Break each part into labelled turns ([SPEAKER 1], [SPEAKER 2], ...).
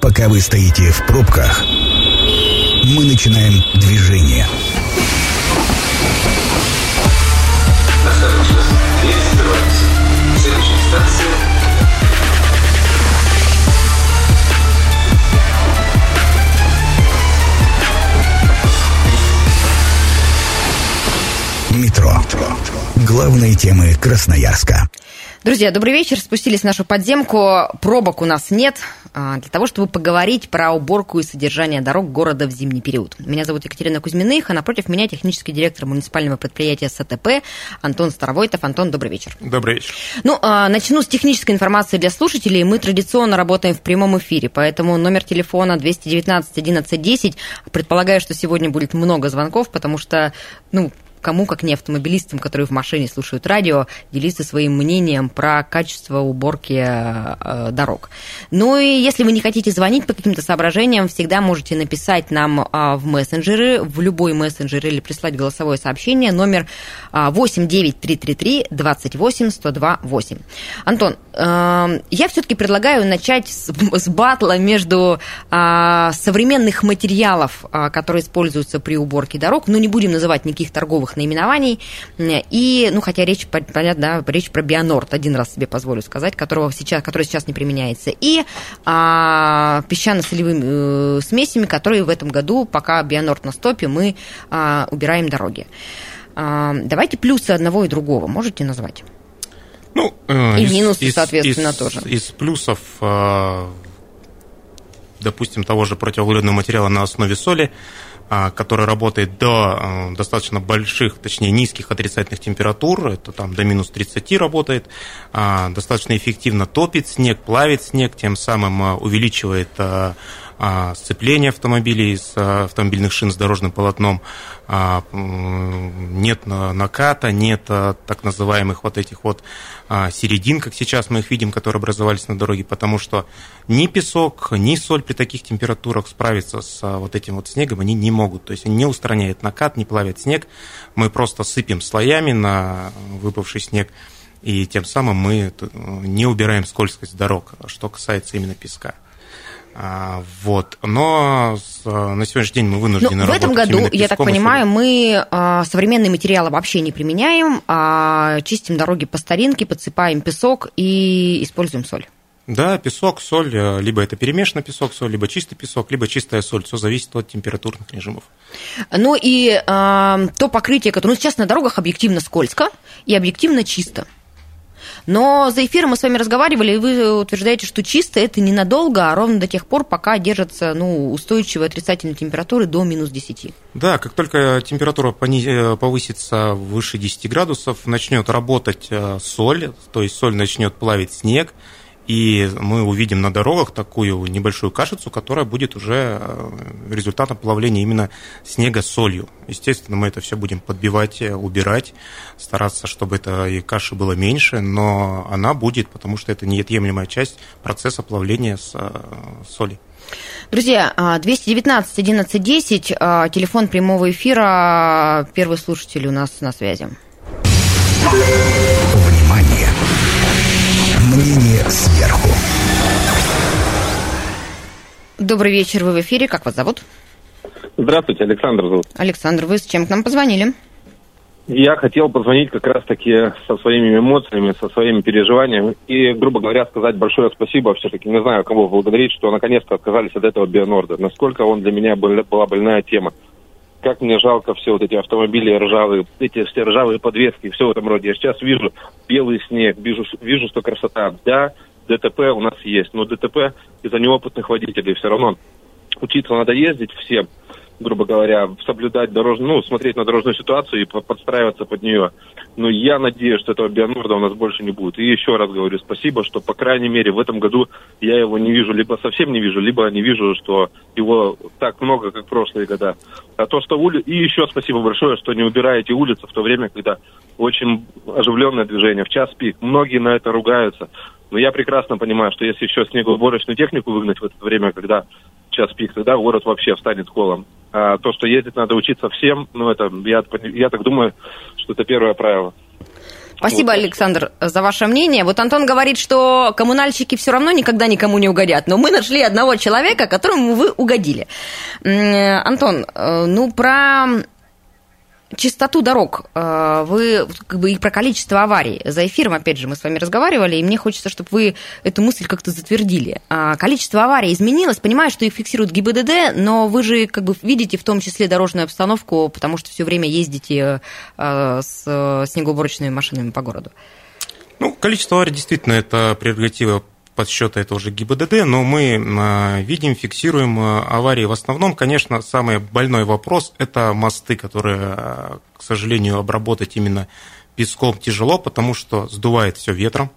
[SPEAKER 1] Пока вы стоите в пробках, мы начинаем движение.
[SPEAKER 2] Осторожно, 220. Следующая станция
[SPEAKER 1] Метро. Главные темы Красноярска.
[SPEAKER 3] Друзья, добрый вечер. Спустились в нашу подземку. Пробок у нас нет для того, чтобы поговорить про уборку и содержание дорог города в зимний период. Меня зовут Екатерина Кузьминых, а напротив меня технический директор муниципального предприятия СТП Антон Старовойтов. Антон, добрый вечер.
[SPEAKER 4] Добрый вечер.
[SPEAKER 3] Ну, а, начну с технической информации для слушателей. Мы традиционно работаем в прямом эфире, поэтому номер телефона 219 11 10. Предполагаю, что сегодня будет много звонков, потому что, ну, кому, как не автомобилистам, которые в машине слушают радио, делиться своим мнением про качество уборки э, дорог. Ну и если вы не хотите звонить по каким-то соображениям, всегда можете написать нам э, в мессенджеры, в любой мессенджер или прислать голосовое сообщение, номер э, 89333 28 102 8. Антон, э, я все-таки предлагаю начать с, с батла между э, современных материалов, э, которые используются при уборке дорог, но не будем называть никаких торговых новых наименований. И, ну, хотя речь, понятно, да, речь про Бионорд, один раз себе позволю сказать, которого сейчас, который сейчас не применяется. И а, песчано-солевыми э, смесями, которые в этом году, пока Бионорд на стопе, мы а, убираем дороги. А, давайте плюсы одного и другого можете назвать?
[SPEAKER 4] Ну, э,
[SPEAKER 3] и
[SPEAKER 4] из,
[SPEAKER 3] минусы,
[SPEAKER 4] из,
[SPEAKER 3] соответственно,
[SPEAKER 4] из,
[SPEAKER 3] тоже.
[SPEAKER 4] Из плюсов, э, допустим, того же противоугольного материала на основе соли, а, который работает до а, достаточно больших, точнее низких отрицательных температур, это там до минус 30 работает, а, достаточно эффективно топит снег, плавит снег, тем самым увеличивает сцепление автомобилей с автомобильных шин с дорожным полотном, нет наката, нет так называемых вот этих вот середин, как сейчас мы их видим, которые образовались на дороге, потому что ни песок, ни соль при таких температурах справиться с вот этим вот снегом они не могут. То есть они не устраняют накат, не плавят снег. Мы просто сыпем слоями на выпавший снег, и тем самым мы не убираем скользкость дорог, что касается именно песка. А, вот. Но на сегодняшний день мы вынуждены
[SPEAKER 3] ну, В этом году, я так понимаю, мы а, современные материалы вообще не применяем, а чистим дороги по старинке, подсыпаем песок и используем соль.
[SPEAKER 4] Да, песок, соль, э, либо это перемешанный песок, соль, либо чистый песок, либо чистая соль. Все зависит от температурных режимов.
[SPEAKER 3] Ну и э, то покрытие, которое... Ну, сейчас на дорогах объективно скользко и объективно чисто. Но за эфиром мы с вами разговаривали, и вы утверждаете, что чисто это ненадолго, а ровно до тех пор, пока держатся ну, устойчивые отрицательные температуры до минус 10.
[SPEAKER 4] Да, как только температура э, повысится выше 10 градусов, начнет работать э, соль, то есть соль начнет плавить снег, и мы увидим на дорогах такую небольшую кашицу, которая будет уже э, результатом плавления именно снега солью. Естественно, мы это все будем подбивать, э, убирать, стараться, чтобы это и каши было меньше, но она будет, потому что это неотъемлемая часть процесса плавления с э, соли.
[SPEAKER 3] Друзья, 219 11 10, телефон прямого эфира, первый слушатель у нас на связи.
[SPEAKER 1] Мнение сверху.
[SPEAKER 3] Добрый вечер, вы в эфире. Как вас зовут?
[SPEAKER 5] Здравствуйте, Александр зовут.
[SPEAKER 3] Александр, вы с чем к нам позвонили?
[SPEAKER 5] Я хотел позвонить как раз-таки со своими эмоциями, со своими переживаниями и, грубо говоря, сказать большое спасибо. Все-таки не знаю, кого благодарить, что наконец-то отказались от этого Бионорда. Насколько он для меня был, была больная тема. Как мне жалко все вот эти автомобили ржавые, эти все ржавые подвески, все в этом роде. Я сейчас вижу белый снег, вижу, вижу, что красота. Да, ДТП у нас есть, но ДТП из-за неопытных водителей все равно. Учиться надо ездить всем грубо говоря, соблюдать дорожную, ну, смотреть на дорожную ситуацию и подстраиваться под нее. Но я надеюсь, что этого Бионорда у нас больше не будет. И еще раз говорю спасибо, что, по крайней мере, в этом году я его не вижу, либо совсем не вижу, либо не вижу, что его так много, как в прошлые года. А то, что ули... И еще спасибо большое, что не убираете улицы в то время, когда очень оживленное движение, в час пик. Многие на это ругаются. Но я прекрасно понимаю, что если еще снегоуборочную технику выгнать в это время, когда час пик, тогда город вообще встанет колом. А то, что ездить надо учиться всем, ну, это, я, я так думаю, что это первое правило.
[SPEAKER 3] Спасибо, Александр, за ваше мнение. Вот Антон говорит, что коммунальщики все равно никогда никому не угодят, но мы нашли одного человека, которому вы угодили. Антон, э, ну про чистоту дорог, э, вы как бы и про количество аварий. За эфиром, опять же, мы с вами разговаривали, и мне хочется, чтобы вы эту мысль как-то затвердили. А, количество аварий изменилось, понимаю, что их фиксирует ГИБДД, но вы же как бы видите в том числе дорожную обстановку, потому что все время ездите э, с снегоуборочными машинами по городу.
[SPEAKER 4] Ну, количество аварий действительно это прерогатива подсчета это уже ГИБДД, но мы а, видим, фиксируем а, аварии. В основном, конечно, самый больной вопрос – это мосты, которые, а, к сожалению, обработать именно песком тяжело, потому что сдувает все ветром.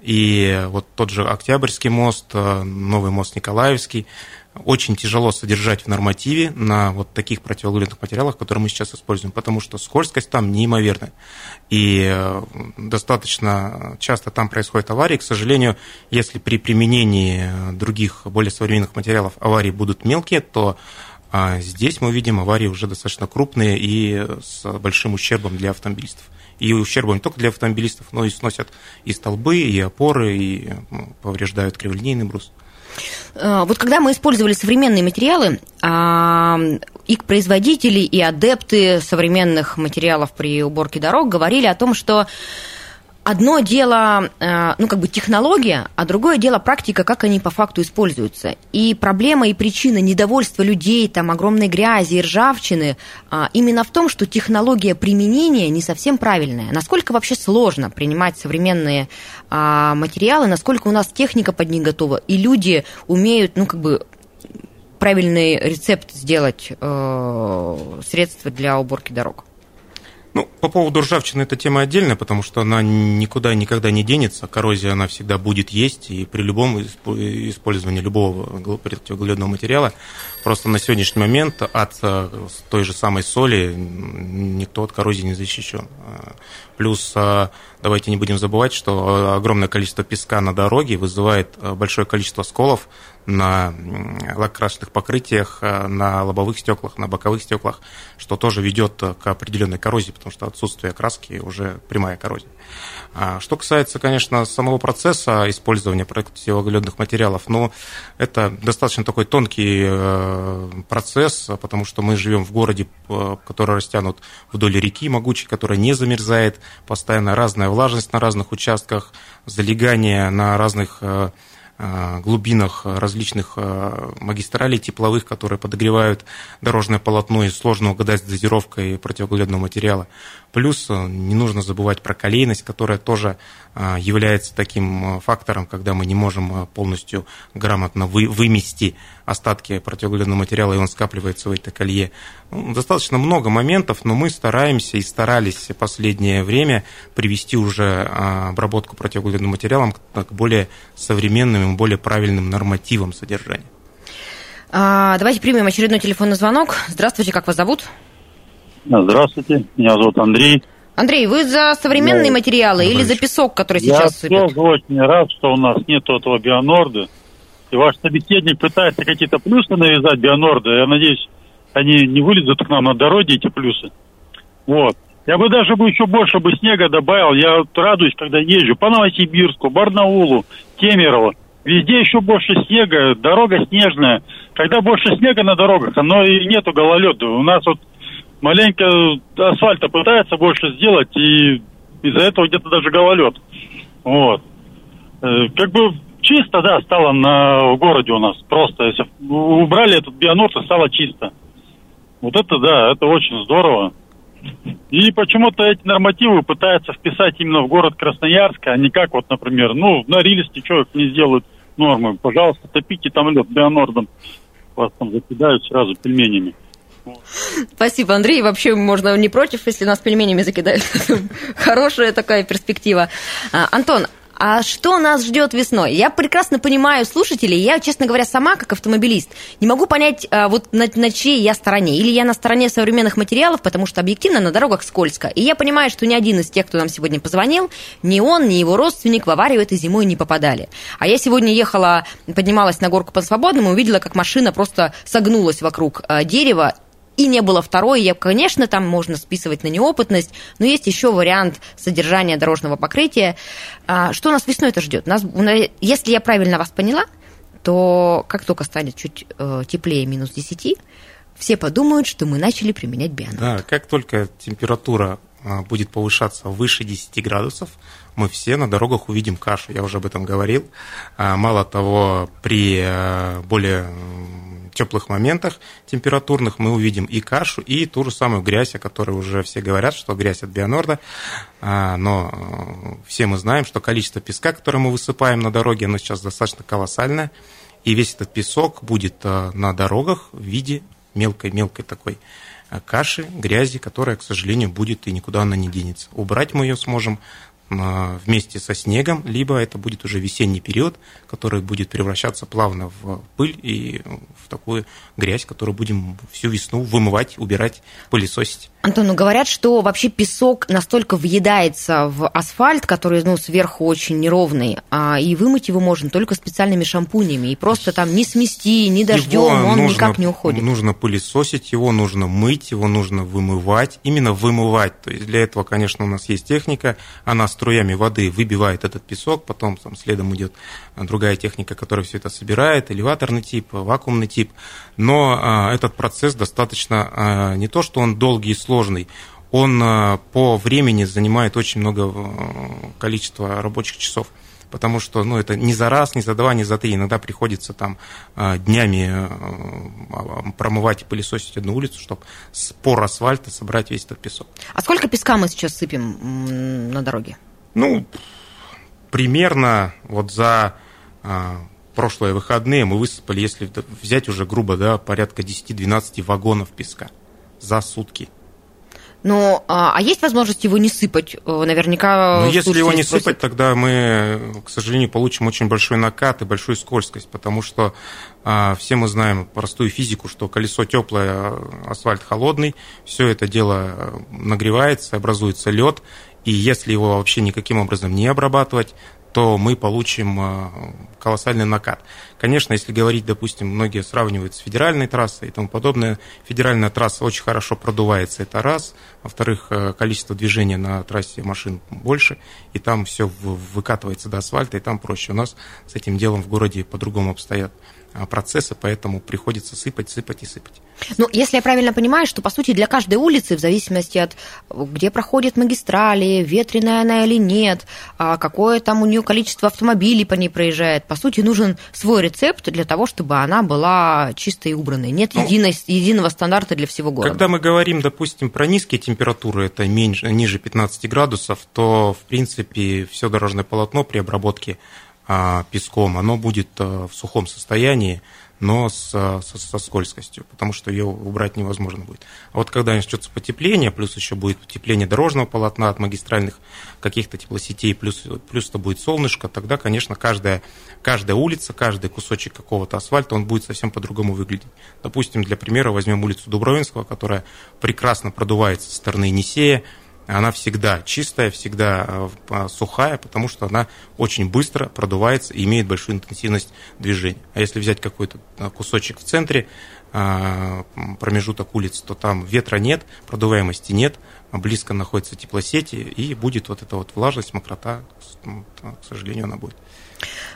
[SPEAKER 4] И вот тот же Октябрьский мост, новый мост Николаевский – очень тяжело содержать в нормативе на вот таких противоугольных материалах, которые мы сейчас используем, потому что скользкость там неимоверная. И э, достаточно часто там происходят аварии. К сожалению, если при применении других более современных материалов аварии будут мелкие, то а, здесь мы видим аварии уже достаточно крупные и с большим ущербом для автомобилистов. И ущербом не только для автомобилистов, но и сносят и столбы, и опоры, и ну, повреждают криволинейный брус.
[SPEAKER 3] Э, вот когда мы использовали современные материалы, а, и производители, и адепты современных материалов при уборке дорог говорили о том, что одно дело, э, ну, как бы технология, а другое дело практика, как они по факту используются. И проблема и причина недовольства людей, там, огромной грязи и ржавчины а, именно в том, что технология применения не совсем правильная. Насколько вообще сложно принимать современные а, материалы, насколько у нас техника под них готова, и люди умеют, ну, как бы правильный рецепт сделать э, средства для уборки дорог?
[SPEAKER 4] Ну, по поводу ржавчины эта тема отдельная, потому что она никуда никогда не денется. Коррозия она всегда будет есть, и при любом использовании любого противоуглеродного материала просто на сегодняшний момент от э, той же самой соли никто от коррозии не защищен. Плюс э, давайте не будем забывать, что огромное количество песка на дороге вызывает э, большое количество сколов на лакрасочных покрытиях, э, на лобовых стеклах, на боковых стеклах, что тоже ведет к определенной коррозии, потому что отсутствие краски уже прямая коррозия. А что касается, конечно, самого процесса использования противоуглеродных материалов, ну, это достаточно такой тонкий процесс, потому что мы живем в городе, который растянут вдоль реки могучей, которая не замерзает, постоянно разная влажность на разных участках, залегание на разных э, э, глубинах различных э, магистралей тепловых, которые подогревают дорожное полотно, и сложно угадать с дозировкой противоуглеродного материала. Плюс не нужно забывать про колейность, которая тоже является таким фактором, когда мы не можем полностью грамотно вы, вымести остатки противоугольного материала, и он скапливается в этой колье. Ну, достаточно много моментов, но мы стараемся и старались последнее время привести уже обработку противоугольным материалом к более современным и более правильным нормативам содержания.
[SPEAKER 3] А, давайте примем очередной телефонный звонок. Здравствуйте, как вас зовут?
[SPEAKER 6] Здравствуйте, меня зовут Андрей.
[SPEAKER 3] Андрей, вы за современные ну, материалы или за песок, который сейчас
[SPEAKER 6] сыпет? Я тоже очень рад, что у нас нет этого бионорда и ваш собеседник пытается какие-то плюсы навязать Бионорда, я надеюсь, они не вылезут к нам на дороге, эти плюсы. Вот. Я бы даже бы еще больше бы снега добавил. Я радуюсь, когда езжу по Новосибирску, Барнаулу, Кемерово. Везде еще больше снега, дорога снежная. Когда больше снега на дорогах, оно и нету гололеда. У нас вот маленько асфальта пытается больше сделать, и из-за этого где-то даже гололед. Вот. Э, как бы чисто, да, стало на, в городе у нас. Просто, если убрали этот бионот, и стало чисто. Вот это, да, это очень здорово. И почему-то эти нормативы пытаются вписать именно в город Красноярск, а не как вот, например, ну, на Рильске что не сделают нормы. Пожалуйста, топите там лед бионордом. Вас там закидают сразу пельменями.
[SPEAKER 3] Спасибо, Андрей. Вообще можно не против, если нас пельменями закидают. Хорошая такая перспектива. А, Антон, а что нас ждет весной? Я прекрасно понимаю слушателей. Я, честно говоря, сама, как автомобилист, не могу понять, а, вот на, на чьей я стороне. Или я на стороне современных материалов, потому что объективно на дорогах скользко. И я понимаю, что ни один из тех, кто нам сегодня позвонил, ни он, ни его родственник в аварию этой зимой не попадали. А я сегодня ехала, поднималась на горку по свободному, увидела, как машина просто согнулась вокруг а, дерева, и не было второй, я, конечно, там можно списывать на неопытность, но есть еще вариант содержания дорожного покрытия. А, что нас весной-то ждет? Нас, если я правильно вас поняла, то как только станет чуть э, теплее минус 10, все подумают, что мы начали применять бионорд.
[SPEAKER 4] Да, как только температура а, будет повышаться выше 10 градусов, мы все на дорогах увидим кашу, я уже об этом говорил. А, мало того, при а, более теплых моментах температурных мы увидим и кашу, и ту же самую грязь, о которой уже все говорят, что грязь от Бионорда, но все мы знаем, что количество песка, которое мы высыпаем на дороге, оно сейчас достаточно колоссальное, и весь этот песок будет на дорогах в виде мелкой-мелкой такой Э, каши, грязи, которая, к сожалению, будет и никуда она не денется. Убрать мы ее сможем э, вместе со снегом, либо это будет уже весенний период, который будет превращаться плавно в пыль и в такую грязь, которую будем всю весну вымывать, убирать, пылесосить.
[SPEAKER 3] Антон, ну говорят, что вообще песок настолько въедается в асфальт, который ну, сверху очень неровный, а, и вымыть его можно только специальными шампунями. И просто там не смести, ни дождем, его он нужно, никак не уходит.
[SPEAKER 4] Нужно пылесосить его, нужно мыть, его нужно вымывать. Именно вымывать. То есть для этого, конечно, у нас есть техника. Она струями воды выбивает этот песок, потом там, следом идет другая техника, которая все это собирает, элеваторный тип, вакуумный тип. Но а, этот процесс достаточно а, не то, что он долгий и сложный. Он э, по времени занимает очень много э, количества рабочих часов потому что ну, это не за раз, не за два, не за три. Иногда приходится там э, днями промывать и пылесосить одну улицу, чтобы с пор асфальта собрать весь этот песок.
[SPEAKER 3] А сколько песка мы сейчас сыпем на дороге?
[SPEAKER 4] Ну, примерно вот за прошлые выходные мы высыпали, если взять уже грубо, да, порядка 10-12 вагонов песка за сутки.
[SPEAKER 3] Ну, а, а есть возможность его не сыпать? Э, наверняка.
[SPEAKER 4] Ну, если его не спросят. сыпать, тогда мы, к сожалению, получим очень большой накат и большую скользкость, потому что а, все мы знаем простую физику, что колесо теплое, асфальт холодный, все это дело нагревается, образуется лед, и если его вообще никаким образом не обрабатывать, то мы получим э, колоссальный накат. Конечно, если говорить, допустим, многие сравнивают с федеральной трассой и тому подобное, федеральная трасса очень хорошо продувается, это раз. Во-вторых, э, количество движения на трассе машин больше, и там все выкатывается до асфальта, и там проще. У нас с этим делом в городе по-другому обстоят а, процессы, поэтому приходится сыпать, сыпать и сыпать.
[SPEAKER 3] Ну, если я правильно понимаю, что, по сути, для каждой улицы, в зависимости от где проходят магистрали, ветреная она или нет, а какое там у нее количество автомобилей по ней проезжает, по сути, нужен свой рецепт для того, чтобы она была чистой и убранной. Нет ну, единой, единого стандарта для всего города.
[SPEAKER 4] Когда мы говорим, допустим, про низкие температуры, это меньше, ниже 15 градусов, то, в принципе, все дорожное полотно при обработке песком, оно будет а, в сухом состоянии, но с, со, со скользкостью, потому что ее убрать невозможно будет. А вот когда начнется потепление, плюс еще будет потепление дорожного полотна от магистральных каких-то теплосетей, плюс, плюс это будет солнышко, тогда, конечно, каждая, каждая улица, каждый кусочек какого-то асфальта, он будет совсем по-другому выглядеть. Допустим, для примера возьмем улицу Дубровинского, которая прекрасно продувается со стороны Енисея, она всегда чистая, всегда э, сухая, потому что она очень быстро продувается и имеет большую интенсивность движения. А если взять какой-то э, кусочек в центре, э, промежуток улиц, то там ветра нет, продуваемости нет, близко находятся теплосети, и будет вот эта вот влажность, мокрота, к сожалению, она будет.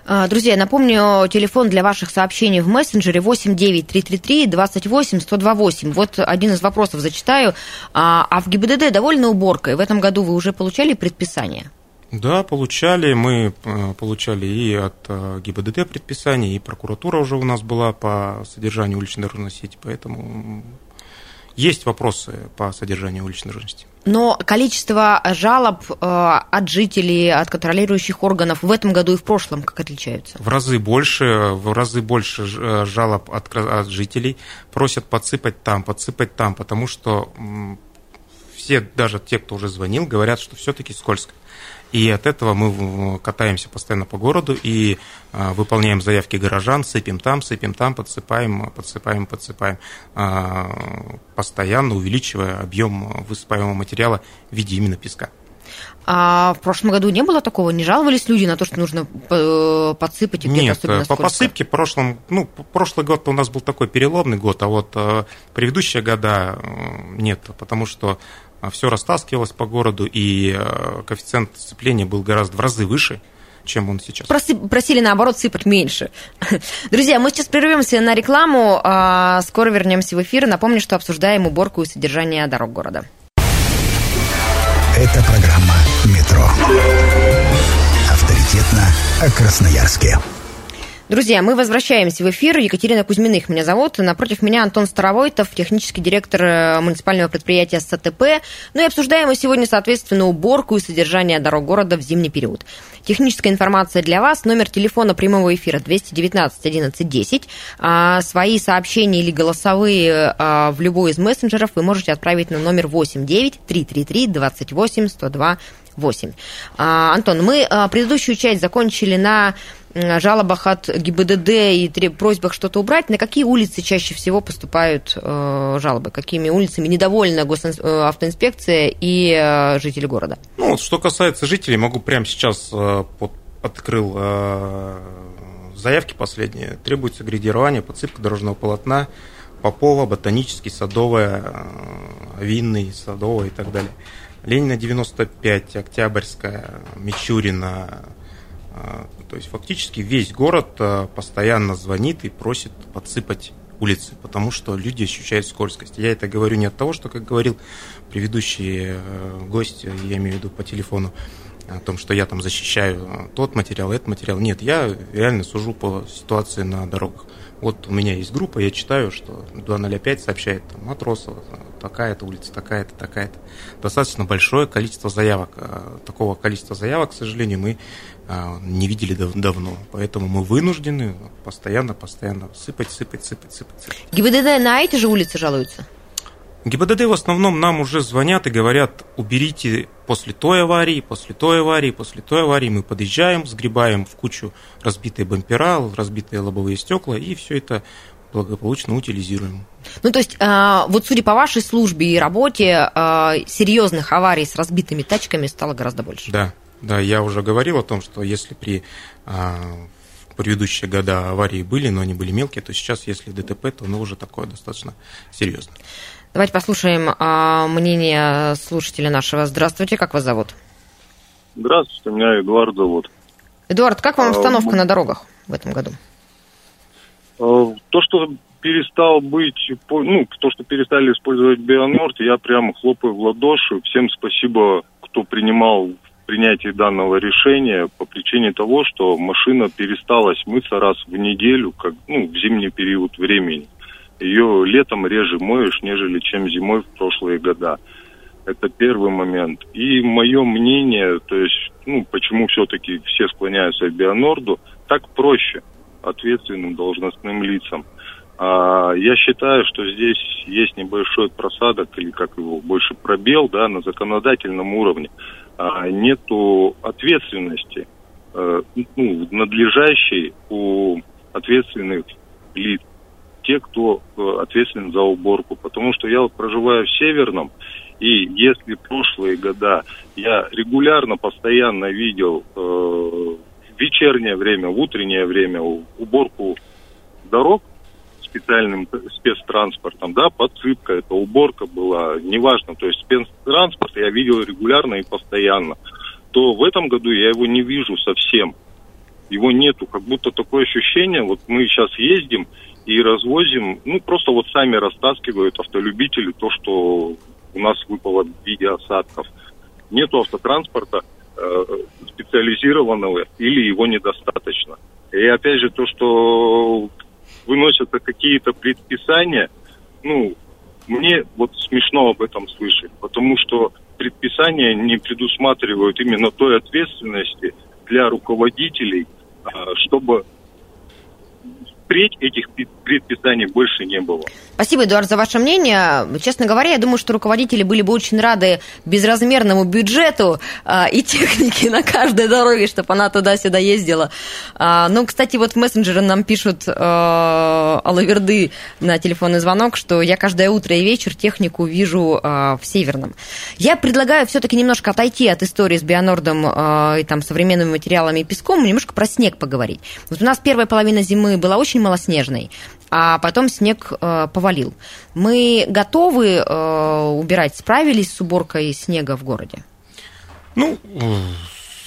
[SPEAKER 3] А, друзья, напомню, телефон для ваших сообщений в мессенджере 89333 28 128. Вот один из вопросов зачитаю. А, а в ГИБДД довольно уборкой? В этом году вы уже получали предписание?
[SPEAKER 4] Да, получали. Мы э, получали и от э, ГИБДД предписание, и прокуратура уже у нас была по содержанию уличной дорожной сети, поэтому есть вопросы по содержанию уличной дорожности.
[SPEAKER 3] Но количество жалоб э, от жителей, от контролирующих органов в этом году и в прошлом как отличаются?
[SPEAKER 4] В разы больше, в разы больше э, жалоб от, от жителей. Просят подсыпать там, подсыпать там, потому что все, даже те, кто уже звонил, говорят, что все-таки скользко. И от этого мы катаемся постоянно по городу и а, выполняем заявки горожан, сыпем там, сыпем там, подсыпаем, подсыпаем, подсыпаем, а, постоянно увеличивая объем высыпаемого материала в виде именно песка.
[SPEAKER 3] А в прошлом году не было такого? Не жаловались люди на то, что нужно э, подсыпать и
[SPEAKER 4] Нет,
[SPEAKER 3] особенно
[SPEAKER 4] по посыпке прошлом, ну, прошлый год у нас был такой переломный год, а вот э, предыдущие года э, нет, потому что все растаскивалось по городу, и э, коэффициент сцепления был гораздо в разы выше, чем он сейчас.
[SPEAKER 3] Проси- просили, наоборот, сыпать меньше. Друзья, мы сейчас прервемся на рекламу, а скоро вернемся в эфир. Напомню, что обсуждаем уборку и содержание дорог города.
[SPEAKER 1] Это программа «Метро». Авторитетно о Красноярске.
[SPEAKER 3] Друзья, мы возвращаемся в эфир. Екатерина Кузьминых меня зовут. Напротив меня Антон Старовойтов, технический директор э, муниципального предприятия СТП. Ну и обсуждаем мы сегодня, соответственно, уборку и содержание дорог города в зимний период. Техническая информация для вас. Номер телефона прямого эфира 219 11 10. А, свои сообщения или голосовые а, в любой из мессенджеров вы можете отправить на номер 89 333 28 102 8. А, Антон, мы а, предыдущую часть закончили на жалобах от ГИБДД и просьбах что-то убрать. На какие улицы чаще всего поступают э, жалобы? Какими улицами недовольна госавтоинспекция и э, жители города?
[SPEAKER 4] Ну, что касается жителей, могу прямо сейчас э, под- открыл э, заявки последние. Требуется градирование, подсыпка дорожного полотна, Попова, Ботанический, Садовая, э, Винный, Садовая и так далее. Ленина 95, Октябрьская, Мичурина. э, То есть фактически весь город э, постоянно звонит и просит подсыпать улицы, потому что люди ощущают скользкость. Я это говорю не от того, что, как говорил предыдущий э, гость, я имею в виду по телефону, о том, что я там защищаю тот материал, этот материал. Нет, я реально сужу по ситуации на дорогах. Вот у меня есть группа, я читаю, что 205 сообщает там, Матросова, такая-то улица, такая-то, такая-то. Достаточно большое количество заявок. А Такого количества заявок, к сожалению, мы а, не видели дав- давно. Поэтому мы вынуждены постоянно, постоянно сыпать, сыпать, сыпать, сыпать, сыпать.
[SPEAKER 3] ГИБДД на эти же улицы жалуются?
[SPEAKER 4] ГИБДД в основном нам уже звонят и говорят, уберите после той аварии, после той аварии, после той аварии. Мы подъезжаем, сгребаем в кучу разбитые бампера, разбитые лобовые стекла, и все это благополучно утилизируем.
[SPEAKER 3] Ну, то есть, а, вот судя по вашей службе и работе, а, серьезных аварий с разбитыми тачками стало гораздо больше.
[SPEAKER 4] Да, да, я уже говорил о том, что если при а, предыдущие года аварии были, но они были мелкие, то сейчас, если ДТП, то оно уже такое достаточно серьезное.
[SPEAKER 3] Давайте послушаем а, мнение слушателя нашего. Здравствуйте, как вас зовут?
[SPEAKER 7] Здравствуйте, меня Эдуард зовут.
[SPEAKER 3] Эдуард, как вам
[SPEAKER 7] А,
[SPEAKER 3] обстановка
[SPEAKER 7] ну-
[SPEAKER 3] на дорогах в этом году?
[SPEAKER 7] Э, То, что перестал быть, ну, то, что перестали использовать Бионорд, я прямо хлопаю в ладоши. Всем спасибо, кто принимал в принятии данного решения по причине того, что машина перестала смыться раз в неделю, как, ну, в зимний период времени. Ее летом реже моешь, нежели чем зимой в прошлые года. Это первый момент. И мое мнение, то есть, ну, почему все-таки все склоняются к Бионорду, так проще ответственным должностным лицам. А, я считаю, что здесь есть небольшой просадок, или как его больше пробел, да, на законодательном уровне. А, нету ответственности, э, ну, надлежащей у ответственных лиц, те, кто э, ответственен за уборку. Потому что я вот проживаю в Северном, и если прошлые года я регулярно, постоянно видел э, вечернее время, утреннее время уборку дорог специальным спецтранспортом, да, подсыпка, это уборка была, неважно, то есть спецтранспорт я видел регулярно и постоянно, то в этом году я его не вижу совсем. Его нету, как будто такое ощущение, вот мы сейчас ездим и развозим, ну, просто вот сами растаскивают автолюбители то, что у нас выпало в виде осадков. Нету автотранспорта э, специализированного или его недостаточно. И опять же то, что выносятся какие-то предписания, ну, мне вот смешно об этом слышать, потому что предписания не предусматривают именно той ответственности для руководителей, а, чтобы впредь этих предписаний больше не было.
[SPEAKER 3] Спасибо, Эдуард, за ваше мнение. Честно говоря, я думаю, что руководители были бы очень рады безразмерному бюджету а, и технике на каждой дороге, чтобы она туда-сюда ездила. А, ну, кстати, вот в мессенджеры нам пишут а, Алаверды на телефонный звонок, что я каждое утро и вечер технику вижу а, в Северном. Я предлагаю все-таки немножко отойти от истории с Бионордом а, и там современными материалами и песком, немножко про снег поговорить. Вот у нас первая половина зимы была очень малоснежной а потом снег э, повалил. Мы готовы э, убирать, справились с уборкой снега в городе?
[SPEAKER 4] Ну,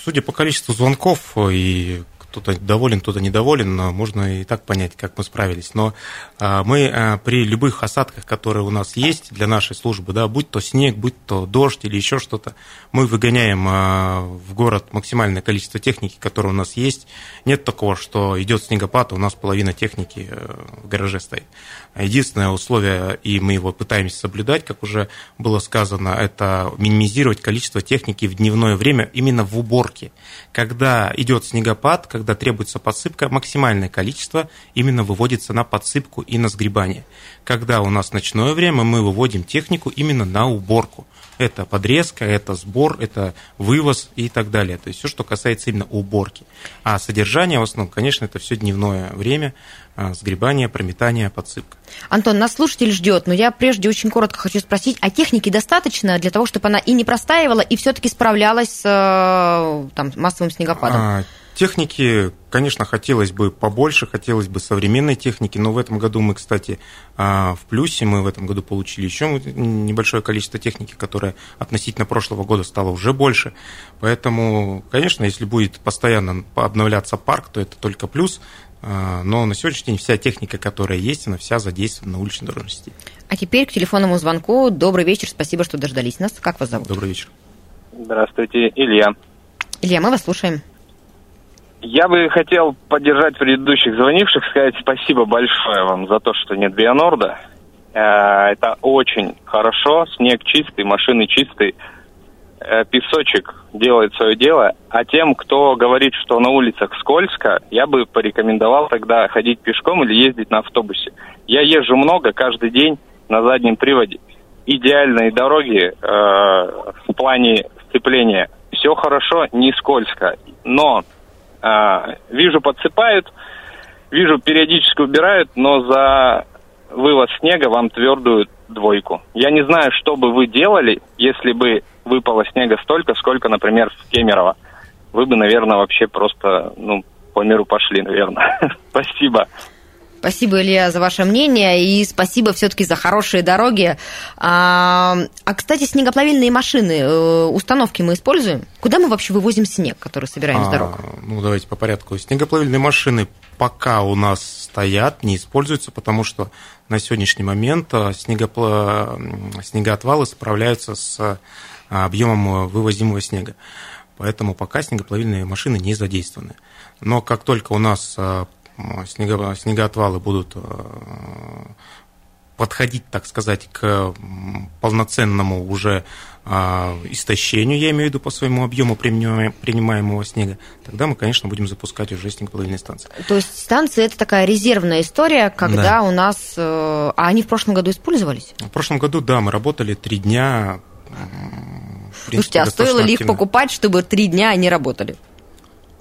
[SPEAKER 4] судя по количеству звонков и кто-то доволен, кто-то недоволен, но можно и так понять, как мы справились. Но а, мы а, при любых осадках, которые у нас есть для нашей службы, да, будь то снег, будь то дождь или еще что-то, мы выгоняем а, в город максимальное количество техники, которое у нас есть. Нет такого, что идет снегопад, а у нас половина техники э, в гараже стоит. Единственное условие, и мы его пытаемся соблюдать, как уже было сказано, это минимизировать количество техники в дневное время именно в уборке. Когда идет снегопад, когда требуется подсыпка, максимальное количество именно выводится на подсыпку и на сгребание. Когда у нас ночное время, мы выводим технику именно на уборку. Это подрезка, это сбор, это вывоз и так далее. То есть все, что касается именно уборки. А содержание в основном, конечно, это все дневное время, а, сгребание, прометание, подсыпка.
[SPEAKER 3] Антон, нас слушатель ждет, но я прежде очень коротко хочу спросить, а техники достаточно для того, чтобы она и не простаивала, и все-таки справлялась с э, там, массовым снегопадом? А,
[SPEAKER 4] Техники, конечно, хотелось бы побольше, хотелось бы современной техники, но в этом году мы, кстати, а, в плюсе, мы в этом году получили еще небольшое количество техники, которое относительно прошлого года стало уже больше. Поэтому, конечно, если будет постоянно обновляться парк, то это только плюс. А, но на сегодняшний день вся техника, которая есть, она вся задействована на уличной дорожности.
[SPEAKER 3] А теперь к телефонному звонку. Добрый вечер, спасибо, что дождались нас. Как вас зовут?
[SPEAKER 4] Добрый вечер.
[SPEAKER 7] Здравствуйте, Илья.
[SPEAKER 3] Илья, мы вас слушаем.
[SPEAKER 7] Я бы хотел поддержать предыдущих звонивших, сказать спасибо большое вам за то, что нет Бионорда. Э, это очень хорошо, снег чистый, машины чистые, э, песочек делает свое дело. А тем, кто говорит, что на улицах скользко, я бы порекомендовал тогда ходить пешком или ездить на автобусе. Я езжу много, каждый день на заднем приводе. Идеальные дороги э, в плане сцепления. Все хорошо, не скользко. Но а, вижу, подсыпают, вижу, периодически убирают, но за вывоз снега вам твердую двойку. Я не знаю, что бы вы делали, если бы выпало снега столько, сколько, например, в Кемерово. Вы бы, наверное, вообще просто, ну, по миру пошли, наверное. Спасибо.
[SPEAKER 3] Спасибо, Илья, за ваше мнение и спасибо все-таки за хорошие дороги. А, а, кстати, снегоплавильные машины, э, установки мы используем? Куда мы вообще вывозим снег, который собираем а, с дорог?
[SPEAKER 4] Ну, давайте по порядку. Снегоплавильные машины пока у нас стоят, не используются, потому что на сегодняшний момент э, снегопла... снегоотвалы справляются с э, объемом вывозимого снега. Поэтому пока снегоплавильные машины не задействованы. Но как только у нас снего, снегоотвалы будут э, подходить, так сказать, к полноценному уже а, истощению, я имею в виду по своему объему принимаемого снега, тогда мы, конечно, будем запускать уже снегоплавильные станции.
[SPEAKER 3] То есть станции – это такая резервная история, когда да. у нас… Э, а они в прошлом году использовались?
[SPEAKER 4] В прошлом году, да, мы работали три дня.
[SPEAKER 3] Принципе, Слушайте, а стоило ли их покупать, чтобы три дня они работали?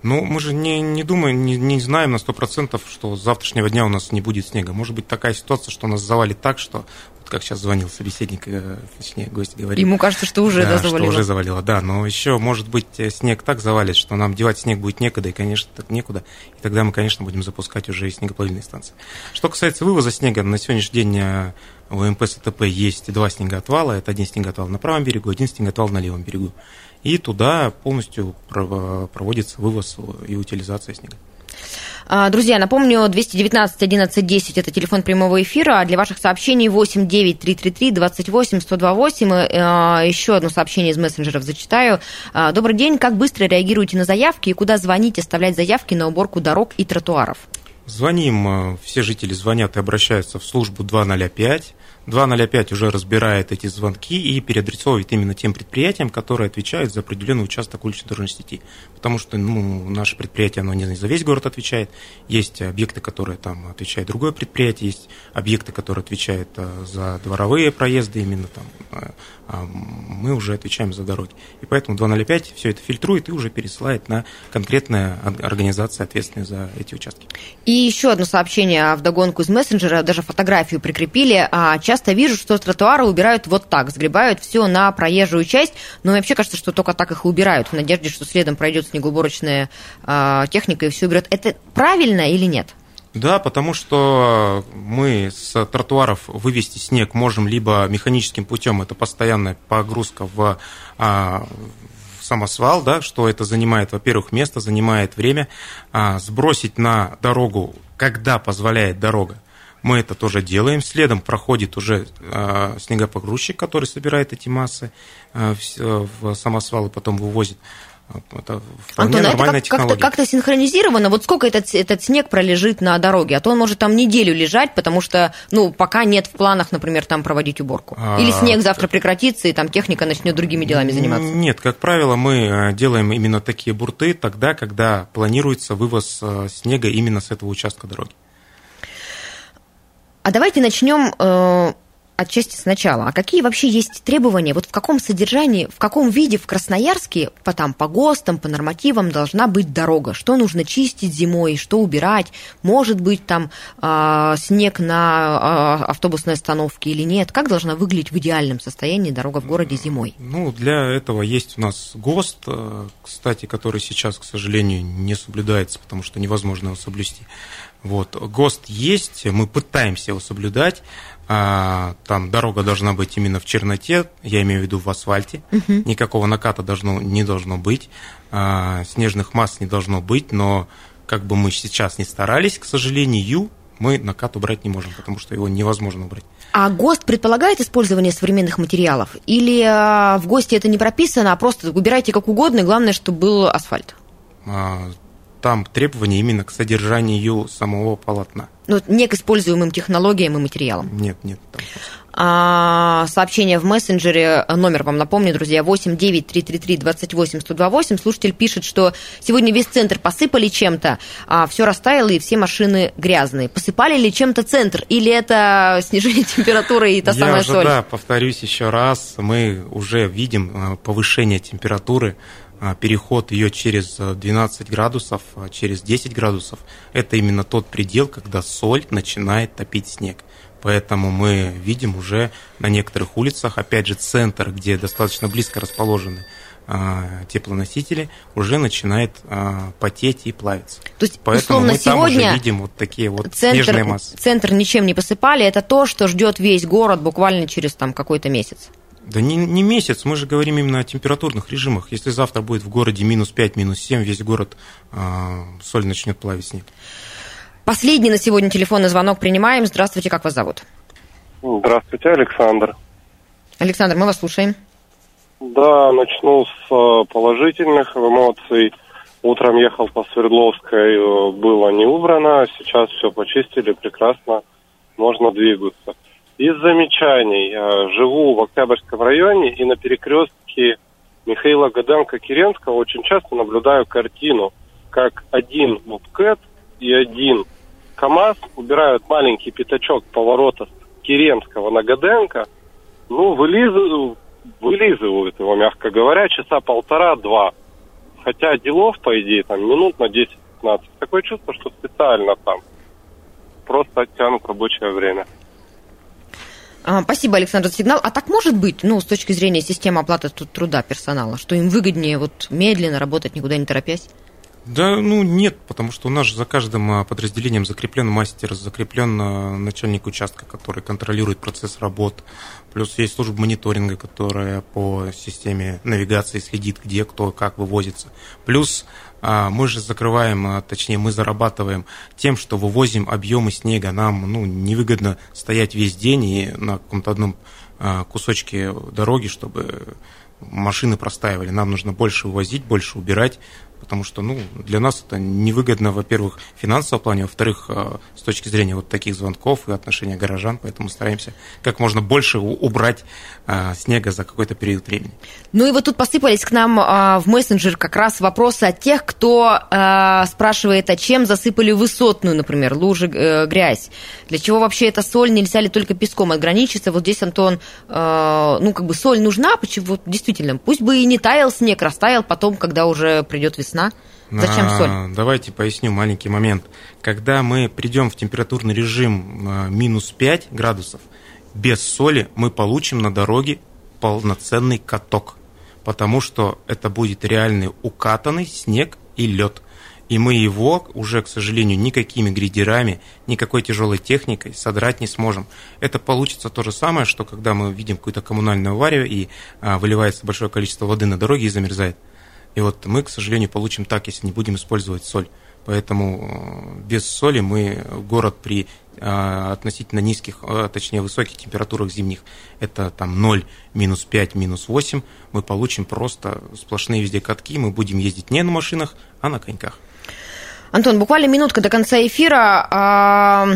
[SPEAKER 4] Ну, мы же не, не думаем, не, не знаем на сто процентов, что с завтрашнего дня у нас не будет снега. Может быть такая ситуация, что нас завалит так, что, вот как сейчас звонил собеседник, э, точнее, гость говорит.
[SPEAKER 3] Ему кажется, что уже
[SPEAKER 4] да,
[SPEAKER 3] завалило.
[SPEAKER 4] что уже завалило, да. Но еще, может быть, э, снег так завалит, что нам девать снег будет некуда, и, конечно, так некуда. И тогда мы, конечно, будем запускать уже и снегоплавильные станции. Что касается вывоза снега, на сегодняшний день э, у МП СТП есть два снегоотвала. Это один снегоотвал на правом берегу, один снегоотвал на левом берегу и туда полностью проводится вывоз и утилизация снега.
[SPEAKER 3] А, друзья, напомню, 219 11 10 это телефон прямого эфира, а для ваших сообщений 8 9 333 28 128. Еще одно сообщение из мессенджеров зачитаю. А, Добрый день, как быстро реагируете на заявки и куда звонить, оставлять заявки на уборку дорог и тротуаров?
[SPEAKER 4] Звоним, э, все жители звонят и обращаются в службу 205 205 уже разбирает эти звонки и переадресовывает именно тем предприятиям, которые отвечают за определенный участок уличной дорожной сети. Потому что ну, наше предприятие, оно не за весь город отвечает. Есть объекты, которые там отвечает другое предприятие, есть объекты, которые отвечают э, за дворовые проезды, именно там э, а мы уже отвечаем за дороги. И поэтому 205 все это фильтрует и уже пересылает на конкретная организация, ответственная за эти участки.
[SPEAKER 3] И еще одно сообщение в догонку из мессенджера, даже фотографию прикрепили. А, часто вижу, что тротуары убирают вот так, сгребают все на проезжую часть, но вообще кажется, что только так их и убирают, в надежде, что следом пройдет снегоуборочная а, техника и все уберет. Это правильно или нет?
[SPEAKER 4] Да, потому что мы с тротуаров вывести снег можем либо механическим путем, это постоянная погрузка в, а, в самосвал, да, что это занимает, во-первых, место, занимает время, а, сбросить на дорогу, когда позволяет дорога. Мы это тоже делаем. Следом проходит уже э, снегопогрузчик, который собирает эти массы э, в, в самосвал и потом вывозит.
[SPEAKER 3] Это вполне Антон, нормальная это как, технология. Как-то, как-то синхронизировано. Вот сколько этот, этот снег пролежит на дороге? А то он может там неделю лежать, потому что, ну, пока нет в планах, например, там проводить уборку. А... Или снег завтра прекратится, и там техника начнет другими делами заниматься.
[SPEAKER 4] Нет, как правило, мы э, делаем именно такие бурты тогда, когда планируется вывоз э, снега именно с этого участка дороги.
[SPEAKER 3] А давайте начнем э, отчасти сначала. А какие вообще есть требования? Вот в каком содержании, в каком виде в Красноярске по, там, по ГОСТам, по нормативам должна быть дорога? Что нужно чистить зимой, что убирать? Может быть там э, снег на э, автобусной остановке или нет? Как должна выглядеть в идеальном состоянии дорога в городе зимой?
[SPEAKER 4] Ну, для этого есть у нас ГОСТ, э, кстати, который сейчас, к сожалению, не соблюдается, потому что невозможно его соблюсти. Вот, ГОСТ есть, мы пытаемся его соблюдать. А, там дорога должна быть именно в черноте, я имею в виду в асфальте. Угу. Никакого наката должно, не должно быть, а, снежных масс не должно быть, но как бы мы сейчас не старались, к сожалению, мы накат убрать не можем, потому что его невозможно убрать.
[SPEAKER 3] А ГОСТ предполагает использование современных материалов? Или а, в ГОСТе это не прописано, а просто убирайте как угодно, главное, чтобы был асфальт?
[SPEAKER 4] Там требования именно к содержанию самого полотна.
[SPEAKER 3] Ну, не к используемым технологиям и материалам?
[SPEAKER 4] Нет, нет. Там
[SPEAKER 3] а, сообщение в мессенджере, номер вам напомню, друзья, 8 9 333 28 128. Слушатель пишет, что сегодня весь центр посыпали чем-то, а все растаяло и все машины грязные. Посыпали ли чем-то центр или это снижение температуры и та Я самая
[SPEAKER 4] уже,
[SPEAKER 3] соль?
[SPEAKER 4] Да, повторюсь еще раз, мы уже видим а, повышение температуры переход ее через 12 э, градусов, а, через 10 градусов, это именно тот предел, когда соль начинает топить снег. Поэтому мы видим уже на некоторых улицах, опять же, центр, где достаточно близко расположены теплоносители, уже начинает а, потеть и плавиться.
[SPEAKER 3] То есть, Поэтому условно,
[SPEAKER 4] мы
[SPEAKER 3] сегодня
[SPEAKER 4] там уже видим вот такие вот
[SPEAKER 3] центр,
[SPEAKER 4] снежные массы.
[SPEAKER 3] Центр ничем не посыпали, это то, что ждет весь город буквально через там какой-то месяц.
[SPEAKER 4] Да не, не месяц, мы же говорим именно о температурных режимах. Если завтра будет в городе минус 5, минус 7, весь город э, соль начнет плавить снег.
[SPEAKER 3] Последний на сегодня телефонный звонок принимаем. Здравствуйте, как вас зовут?
[SPEAKER 8] Здравствуйте, Александр.
[SPEAKER 3] Александр, мы вас слушаем.
[SPEAKER 8] Да, начну с э, положительных эмоций. Утром ехал по Свердловской, э, было не убрано, сейчас все почистили, прекрасно, можно двигаться. Из замечаний. Живу в Октябрьском районе и на перекрестке Михаила Гаденко-Керенского очень часто наблюдаю картину, как один Мопкэт и один КАМАЗ убирают маленький пятачок поворота Керенского на Гаденко, ну, вылизывают, вылизывают его, мягко говоря, часа полтора-два. Хотя делов, по идее, там минут на 10-15. Такое чувство, что специально там. Просто оттянут рабочее время.
[SPEAKER 3] А, спасибо, Александр, за сигнал. А так может быть, ну, с точки зрения системы оплаты труда персонала, что им выгоднее вот медленно работать, никуда не торопясь?
[SPEAKER 4] Да, ну нет, потому что у нас же за каждым а, подразделением закреплен мастер, закреплен а, начальник участка, который контролирует процесс работ. Плюс есть служба мониторинга, которая по системе навигации следит, где кто как вывозится. Плюс мы же закрываем, точнее мы зарабатываем тем, что вывозим объемы снега. Нам ну, невыгодно стоять весь день и на каком-то одном кусочке дороги, чтобы машины простаивали. Нам нужно больше вывозить, больше убирать, потому что ну, для нас это невыгодно, во-первых, в финансовом плане, во-вторых, э, с точки зрения вот таких звонков и отношения горожан, поэтому стараемся как можно больше убрать э, снега за какой-то период времени.
[SPEAKER 3] Ну и вот тут посыпались к нам э, в мессенджер как раз вопросы от тех, кто спрашивает, а чем засыпали высотную, например, лужи, грязь. Для чего вообще эта соль? Нельзя ли только песком ограничиться? Вот здесь, Антон, ну как бы соль нужна, почему? Вот, действительно, пусть бы и не таял снег, растаял потом, когда уже придет весна, весна. Зачем а, соль?
[SPEAKER 4] Давайте поясню маленький момент. Когда мы придем в температурный режим а, минус 5 градусов, без соли мы получим на дороге полноценный каток, потому что это будет реальный укатанный снег и лед. И мы его уже, к сожалению, никакими грейдерами, никакой тяжелой техникой содрать не сможем. Это получится то же самое, что когда мы видим какую-то коммунальную аварию и а, выливается большое количество воды на дороге и замерзает. И вот мы, к сожалению, получим так, если не будем использовать соль. Поэтому э, без соли мы город при э, относительно низких, э, точнее высоких температурах зимних, это там 0, минус 5, минус 8, мы получим просто сплошные везде катки, мы будем ездить не на машинах, а на коньках.
[SPEAKER 3] Антон, буквально минутка до конца эфира. А,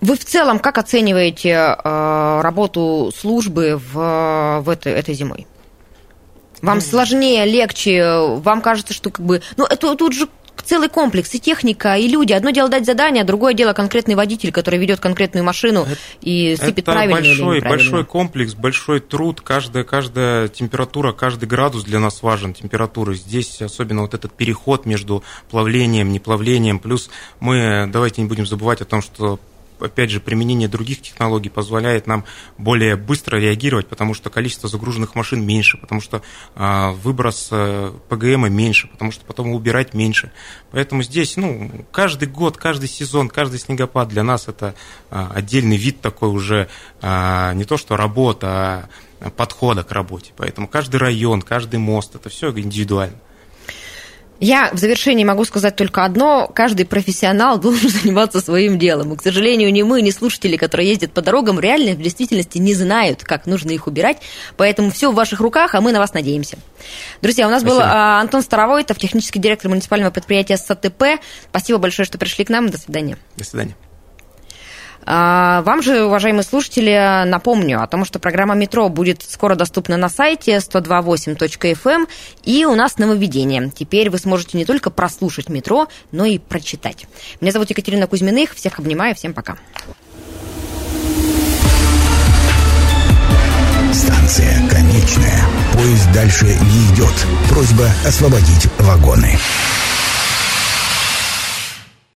[SPEAKER 3] вы в целом как оцениваете работу службы в, в этой, этой зимой? Вам сложнее, легче, вам кажется, что как бы... Ну, это тут же целый комплекс, и техника, и люди. Одно дело дать задание, другое дело конкретный водитель, который ведет конкретную машину это, и сыпет это правильно
[SPEAKER 4] большой,
[SPEAKER 3] или
[SPEAKER 4] большой комплекс, большой труд, каждая, каждая температура, каждый градус для нас важен, температуры. Здесь особенно вот этот переход между плавлением, неплавлением, плюс мы, давайте не будем забывать о том, что опять же, применение других технологий позволяет нам более быстро реагировать, потому что количество загруженных машин меньше, потому что а, выброс а, ПГМа меньше, потому что потом убирать меньше. Поэтому здесь, ну, каждый год, каждый сезон, каждый снегопад для нас это а, отдельный вид такой уже а, не то что работа, а подхода к работе. Поэтому каждый район, каждый мост, это все индивидуально.
[SPEAKER 3] Я в завершении могу сказать только одно. Каждый профессионал должен заниматься своим делом. И, к сожалению, ни мы, ни слушатели, которые ездят по дорогам, реально в действительности не знают, как нужно их убирать. Поэтому все в ваших руках, а мы на вас надеемся. Друзья, у нас Спасибо. был а, Антон Старовойтов, технический директор муниципального предприятия САТП. Спасибо большое, что пришли к нам. До свидания.
[SPEAKER 4] До свидания.
[SPEAKER 3] А, вам же, уважаемые слушатели, напомню о том, что программа «Метро» будет скоро доступна на сайте 128.fm, эм. и у нас нововведение. Теперь вы сможете не только прослушать «Метро», но и прочитать. Меня зовут Екатерина Кузьминых, всех обнимаю, всем пока.
[SPEAKER 1] Станция конечная. Поезд дальше не идет. Просьба освободить вагоны.